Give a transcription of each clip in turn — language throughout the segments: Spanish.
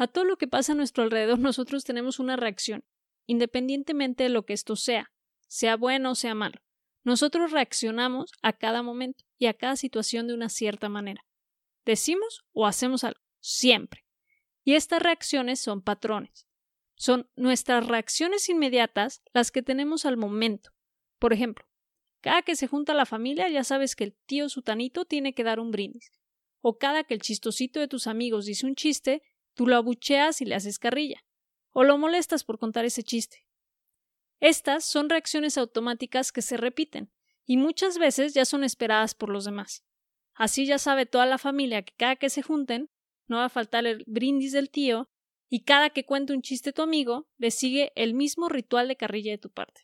A todo lo que pasa a nuestro alrededor nosotros tenemos una reacción, independientemente de lo que esto sea, sea bueno o sea malo. Nosotros reaccionamos a cada momento y a cada situación de una cierta manera. Decimos o hacemos algo, siempre. Y estas reacciones son patrones. Son nuestras reacciones inmediatas las que tenemos al momento. Por ejemplo, cada que se junta la familia ya sabes que el tío sutanito tiene que dar un brindis. O cada que el chistosito de tus amigos dice un chiste, tú lo abucheas y le haces carrilla. O lo molestas por contar ese chiste. Estas son reacciones automáticas que se repiten y muchas veces ya son esperadas por los demás. Así ya sabe toda la familia que cada que se junten no va a faltar el brindis del tío y cada que cuente un chiste tu amigo le sigue el mismo ritual de carrilla de tu parte.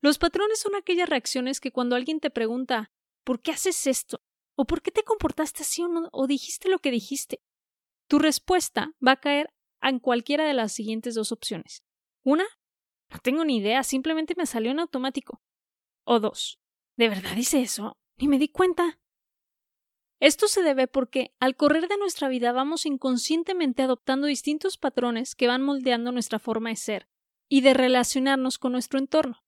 Los patrones son aquellas reacciones que cuando alguien te pregunta ¿por qué haces esto? o ¿por qué te comportaste así o, o dijiste lo que dijiste? Tu respuesta va a caer en cualquiera de las siguientes dos opciones. Una, no tengo ni idea, simplemente me salió en automático. O dos, ¿de verdad hice eso? Ni me di cuenta. Esto se debe porque al correr de nuestra vida vamos inconscientemente adoptando distintos patrones que van moldeando nuestra forma de ser y de relacionarnos con nuestro entorno.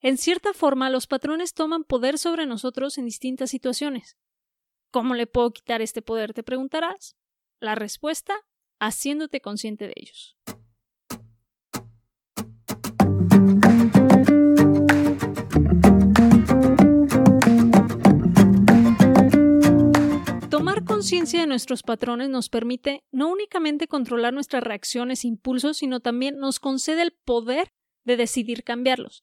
En cierta forma, los patrones toman poder sobre nosotros en distintas situaciones. ¿Cómo le puedo quitar este poder? te preguntarás. La respuesta, haciéndote consciente de ellos. Tomar conciencia de nuestros patrones nos permite no únicamente controlar nuestras reacciones e impulsos, sino también nos concede el poder de decidir cambiarlos.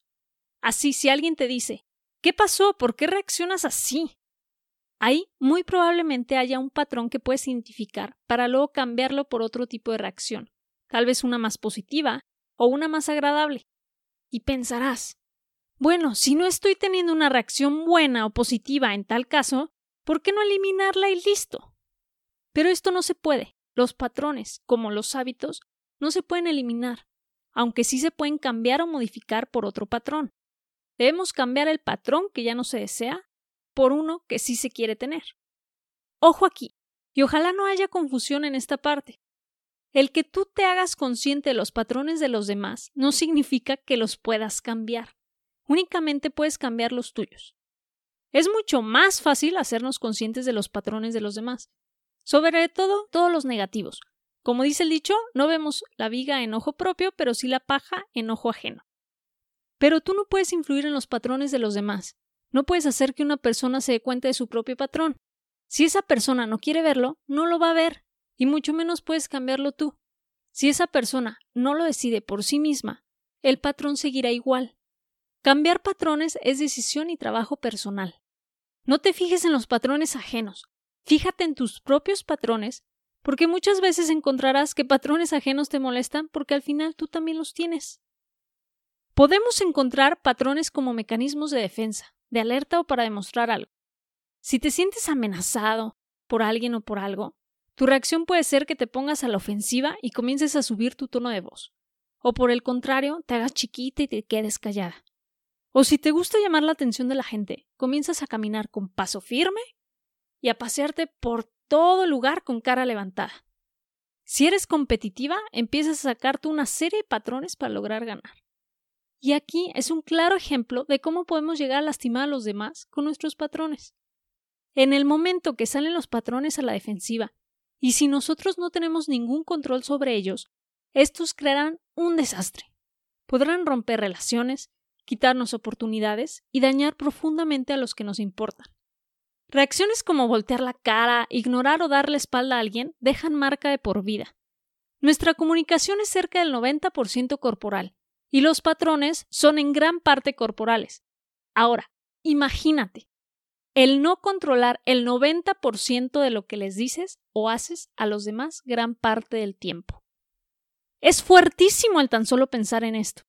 Así, si alguien te dice, ¿qué pasó? ¿Por qué reaccionas así? Ahí muy probablemente haya un patrón que puedes identificar para luego cambiarlo por otro tipo de reacción, tal vez una más positiva o una más agradable. Y pensarás, bueno, si no estoy teniendo una reacción buena o positiva en tal caso, ¿Por qué no eliminarla y listo? Pero esto no se puede. Los patrones, como los hábitos, no se pueden eliminar, aunque sí se pueden cambiar o modificar por otro patrón. Debemos cambiar el patrón que ya no se desea por uno que sí se quiere tener. Ojo aquí, y ojalá no haya confusión en esta parte. El que tú te hagas consciente de los patrones de los demás no significa que los puedas cambiar. Únicamente puedes cambiar los tuyos. Es mucho más fácil hacernos conscientes de los patrones de los demás, sobre todo todos los negativos. Como dice el dicho, no vemos la viga en ojo propio, pero sí la paja en ojo ajeno. Pero tú no puedes influir en los patrones de los demás. No puedes hacer que una persona se dé cuenta de su propio patrón. Si esa persona no quiere verlo, no lo va a ver, y mucho menos puedes cambiarlo tú. Si esa persona no lo decide por sí misma, el patrón seguirá igual. Cambiar patrones es decisión y trabajo personal. No te fijes en los patrones ajenos, fíjate en tus propios patrones, porque muchas veces encontrarás que patrones ajenos te molestan porque al final tú también los tienes. Podemos encontrar patrones como mecanismos de defensa, de alerta o para demostrar algo. Si te sientes amenazado por alguien o por algo, tu reacción puede ser que te pongas a la ofensiva y comiences a subir tu tono de voz. O por el contrario, te hagas chiquita y te quedes callada. O si te gusta llamar la atención de la gente, comienzas a caminar con paso firme y a pasearte por todo lugar con cara levantada. Si eres competitiva, empiezas a sacarte una serie de patrones para lograr ganar. Y aquí es un claro ejemplo de cómo podemos llegar a lastimar a los demás con nuestros patrones. En el momento que salen los patrones a la defensiva, y si nosotros no tenemos ningún control sobre ellos, estos crearán un desastre. Podrán romper relaciones, quitarnos oportunidades y dañar profundamente a los que nos importan. Reacciones como voltear la cara, ignorar o dar la espalda a alguien dejan marca de por vida. Nuestra comunicación es cerca del 90% corporal y los patrones son en gran parte corporales. Ahora, imagínate, el no controlar el 90% de lo que les dices o haces a los demás gran parte del tiempo. Es fuertísimo el tan solo pensar en esto.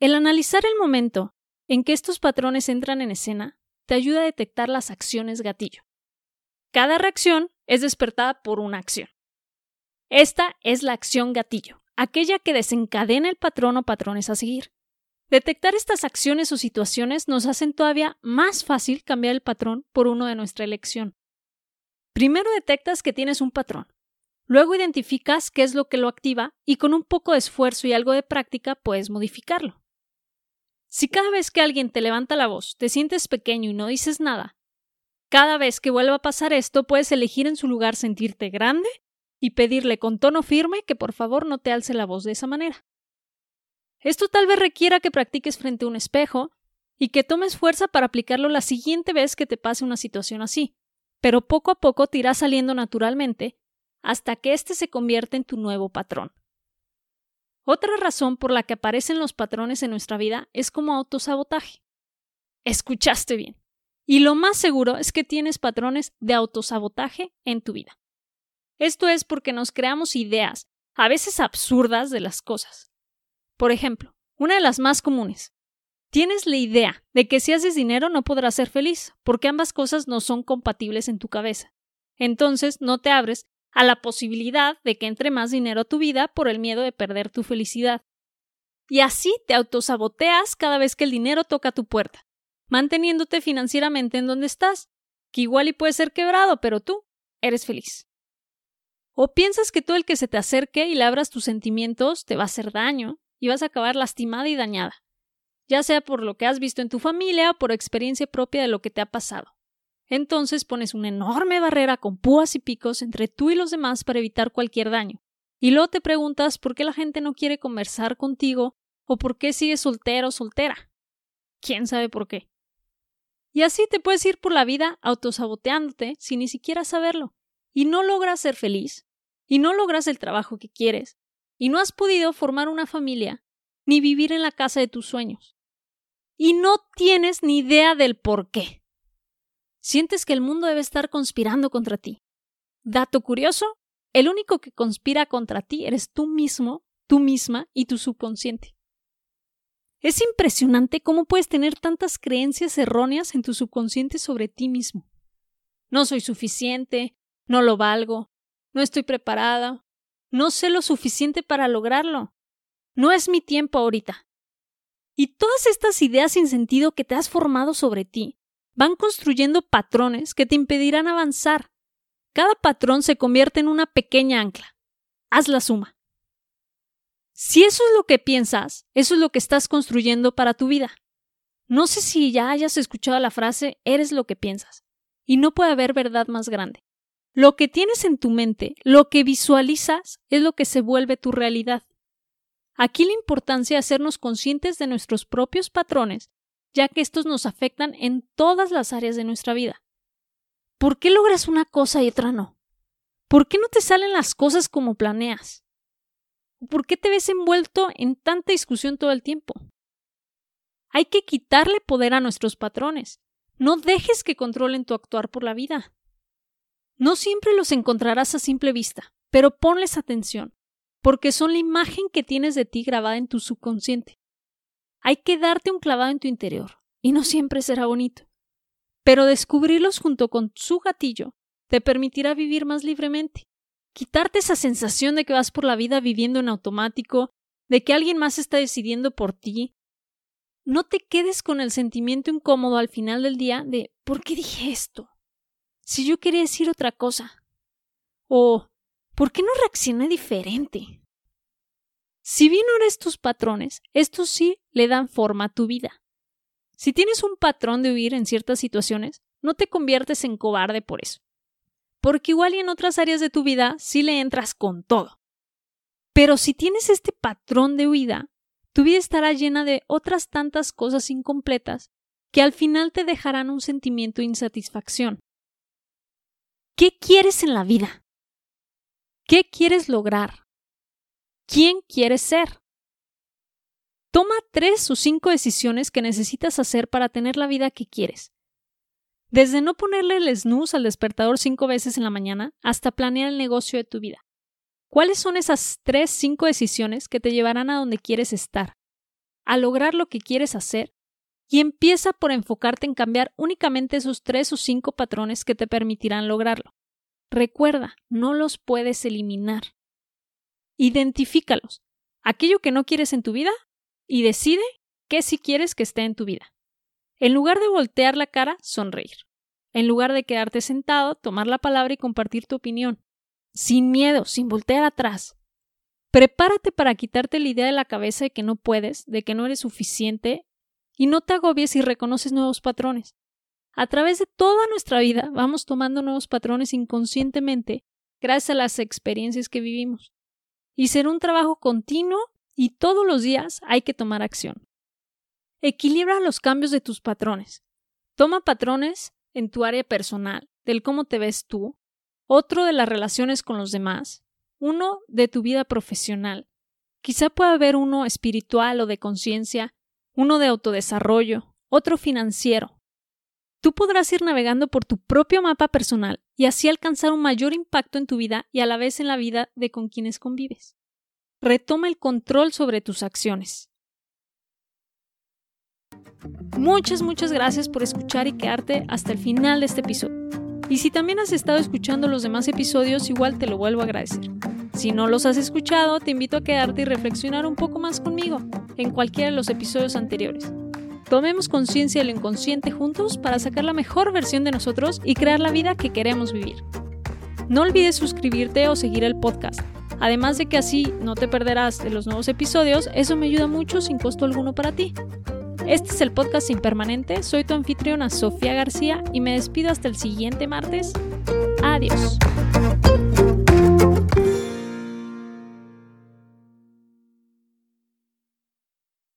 El analizar el momento en que estos patrones entran en escena te ayuda a detectar las acciones gatillo. Cada reacción es despertada por una acción. Esta es la acción gatillo, aquella que desencadena el patrón o patrones a seguir. Detectar estas acciones o situaciones nos hacen todavía más fácil cambiar el patrón por uno de nuestra elección. Primero detectas que tienes un patrón. Luego identificas qué es lo que lo activa y con un poco de esfuerzo y algo de práctica puedes modificarlo. Si cada vez que alguien te levanta la voz te sientes pequeño y no dices nada, cada vez que vuelva a pasar esto puedes elegir en su lugar sentirte grande y pedirle con tono firme que por favor no te alce la voz de esa manera. Esto tal vez requiera que practiques frente a un espejo y que tomes fuerza para aplicarlo la siguiente vez que te pase una situación así, pero poco a poco te irá saliendo naturalmente hasta que éste se convierta en tu nuevo patrón. Otra razón por la que aparecen los patrones en nuestra vida es como autosabotaje. Escuchaste bien. Y lo más seguro es que tienes patrones de autosabotaje en tu vida. Esto es porque nos creamos ideas, a veces absurdas, de las cosas. Por ejemplo, una de las más comunes. Tienes la idea de que si haces dinero no podrás ser feliz, porque ambas cosas no son compatibles en tu cabeza. Entonces no te abres a la posibilidad de que entre más dinero a tu vida por el miedo de perder tu felicidad. Y así te autosaboteas cada vez que el dinero toca tu puerta, manteniéndote financieramente en donde estás, que igual y puede ser quebrado, pero tú eres feliz. O piensas que todo el que se te acerque y le abras tus sentimientos te va a hacer daño y vas a acabar lastimada y dañada, ya sea por lo que has visto en tu familia o por experiencia propia de lo que te ha pasado. Entonces pones una enorme barrera con púas y picos entre tú y los demás para evitar cualquier daño. Y luego te preguntas por qué la gente no quiere conversar contigo o por qué sigues soltero o soltera. ¿Quién sabe por qué? Y así te puedes ir por la vida autosaboteándote sin ni siquiera saberlo. Y no logras ser feliz. Y no logras el trabajo que quieres. Y no has podido formar una familia ni vivir en la casa de tus sueños. Y no tienes ni idea del por qué. Sientes que el mundo debe estar conspirando contra ti. Dato curioso, el único que conspira contra ti eres tú mismo, tú misma y tu subconsciente. Es impresionante cómo puedes tener tantas creencias erróneas en tu subconsciente sobre ti mismo. No soy suficiente, no lo valgo, no estoy preparada, no sé lo suficiente para lograrlo, no es mi tiempo ahorita. Y todas estas ideas sin sentido que te has formado sobre ti van construyendo patrones que te impedirán avanzar. Cada patrón se convierte en una pequeña ancla. Haz la suma. Si eso es lo que piensas, eso es lo que estás construyendo para tu vida. No sé si ya hayas escuchado la frase eres lo que piensas, y no puede haber verdad más grande. Lo que tienes en tu mente, lo que visualizas, es lo que se vuelve tu realidad. Aquí la importancia de hacernos conscientes de nuestros propios patrones ya que estos nos afectan en todas las áreas de nuestra vida. ¿Por qué logras una cosa y otra no? ¿Por qué no te salen las cosas como planeas? ¿Por qué te ves envuelto en tanta discusión todo el tiempo? Hay que quitarle poder a nuestros patrones. No dejes que controlen tu actuar por la vida. No siempre los encontrarás a simple vista, pero ponles atención, porque son la imagen que tienes de ti grabada en tu subconsciente. Hay que darte un clavado en tu interior, y no siempre será bonito. Pero descubrirlos junto con su gatillo te permitirá vivir más libremente. Quitarte esa sensación de que vas por la vida viviendo en automático, de que alguien más está decidiendo por ti. No te quedes con el sentimiento incómodo al final del día de ¿por qué dije esto? Si yo quería decir otra cosa. O ¿por qué no reaccioné diferente? Si bien eres tus patrones, estos sí le dan forma a tu vida. Si tienes un patrón de huir en ciertas situaciones, no te conviertes en cobarde por eso. Porque igual y en otras áreas de tu vida sí le entras con todo. Pero si tienes este patrón de huida, tu vida estará llena de otras tantas cosas incompletas que al final te dejarán un sentimiento de insatisfacción. ¿Qué quieres en la vida? ¿Qué quieres lograr? quién quieres ser. Toma tres o cinco decisiones que necesitas hacer para tener la vida que quieres. Desde no ponerle el snooze al despertador cinco veces en la mañana hasta planear el negocio de tu vida. ¿Cuáles son esas tres, cinco decisiones que te llevarán a donde quieres estar? A lograr lo que quieres hacer y empieza por enfocarte en cambiar únicamente esos tres o cinco patrones que te permitirán lograrlo. Recuerda, no los puedes eliminar. Identifícalos. Aquello que no quieres en tu vida y decide qué sí quieres que esté en tu vida. En lugar de voltear la cara, sonreír. En lugar de quedarte sentado, tomar la palabra y compartir tu opinión. sin miedo, sin voltear atrás. Prepárate para quitarte la idea de la cabeza de que no puedes, de que no eres suficiente, y no te agobies si reconoces nuevos patrones. A través de toda nuestra vida vamos tomando nuevos patrones inconscientemente gracias a las experiencias que vivimos. Y será un trabajo continuo y todos los días hay que tomar acción. Equilibra los cambios de tus patrones. Toma patrones en tu área personal, del cómo te ves tú, otro de las relaciones con los demás, uno de tu vida profesional. Quizá pueda haber uno espiritual o de conciencia, uno de autodesarrollo, otro financiero. Tú podrás ir navegando por tu propio mapa personal y así alcanzar un mayor impacto en tu vida y a la vez en la vida de con quienes convives. Retoma el control sobre tus acciones. Muchas, muchas gracias por escuchar y quedarte hasta el final de este episodio. Y si también has estado escuchando los demás episodios, igual te lo vuelvo a agradecer. Si no los has escuchado, te invito a quedarte y reflexionar un poco más conmigo en cualquiera de los episodios anteriores. Tomemos conciencia de lo inconsciente juntos para sacar la mejor versión de nosotros y crear la vida que queremos vivir. No olvides suscribirte o seguir el podcast. Además de que así no te perderás de los nuevos episodios, eso me ayuda mucho sin costo alguno para ti. Este es el podcast Impermanente, soy tu anfitriona Sofía García y me despido hasta el siguiente martes. Adiós.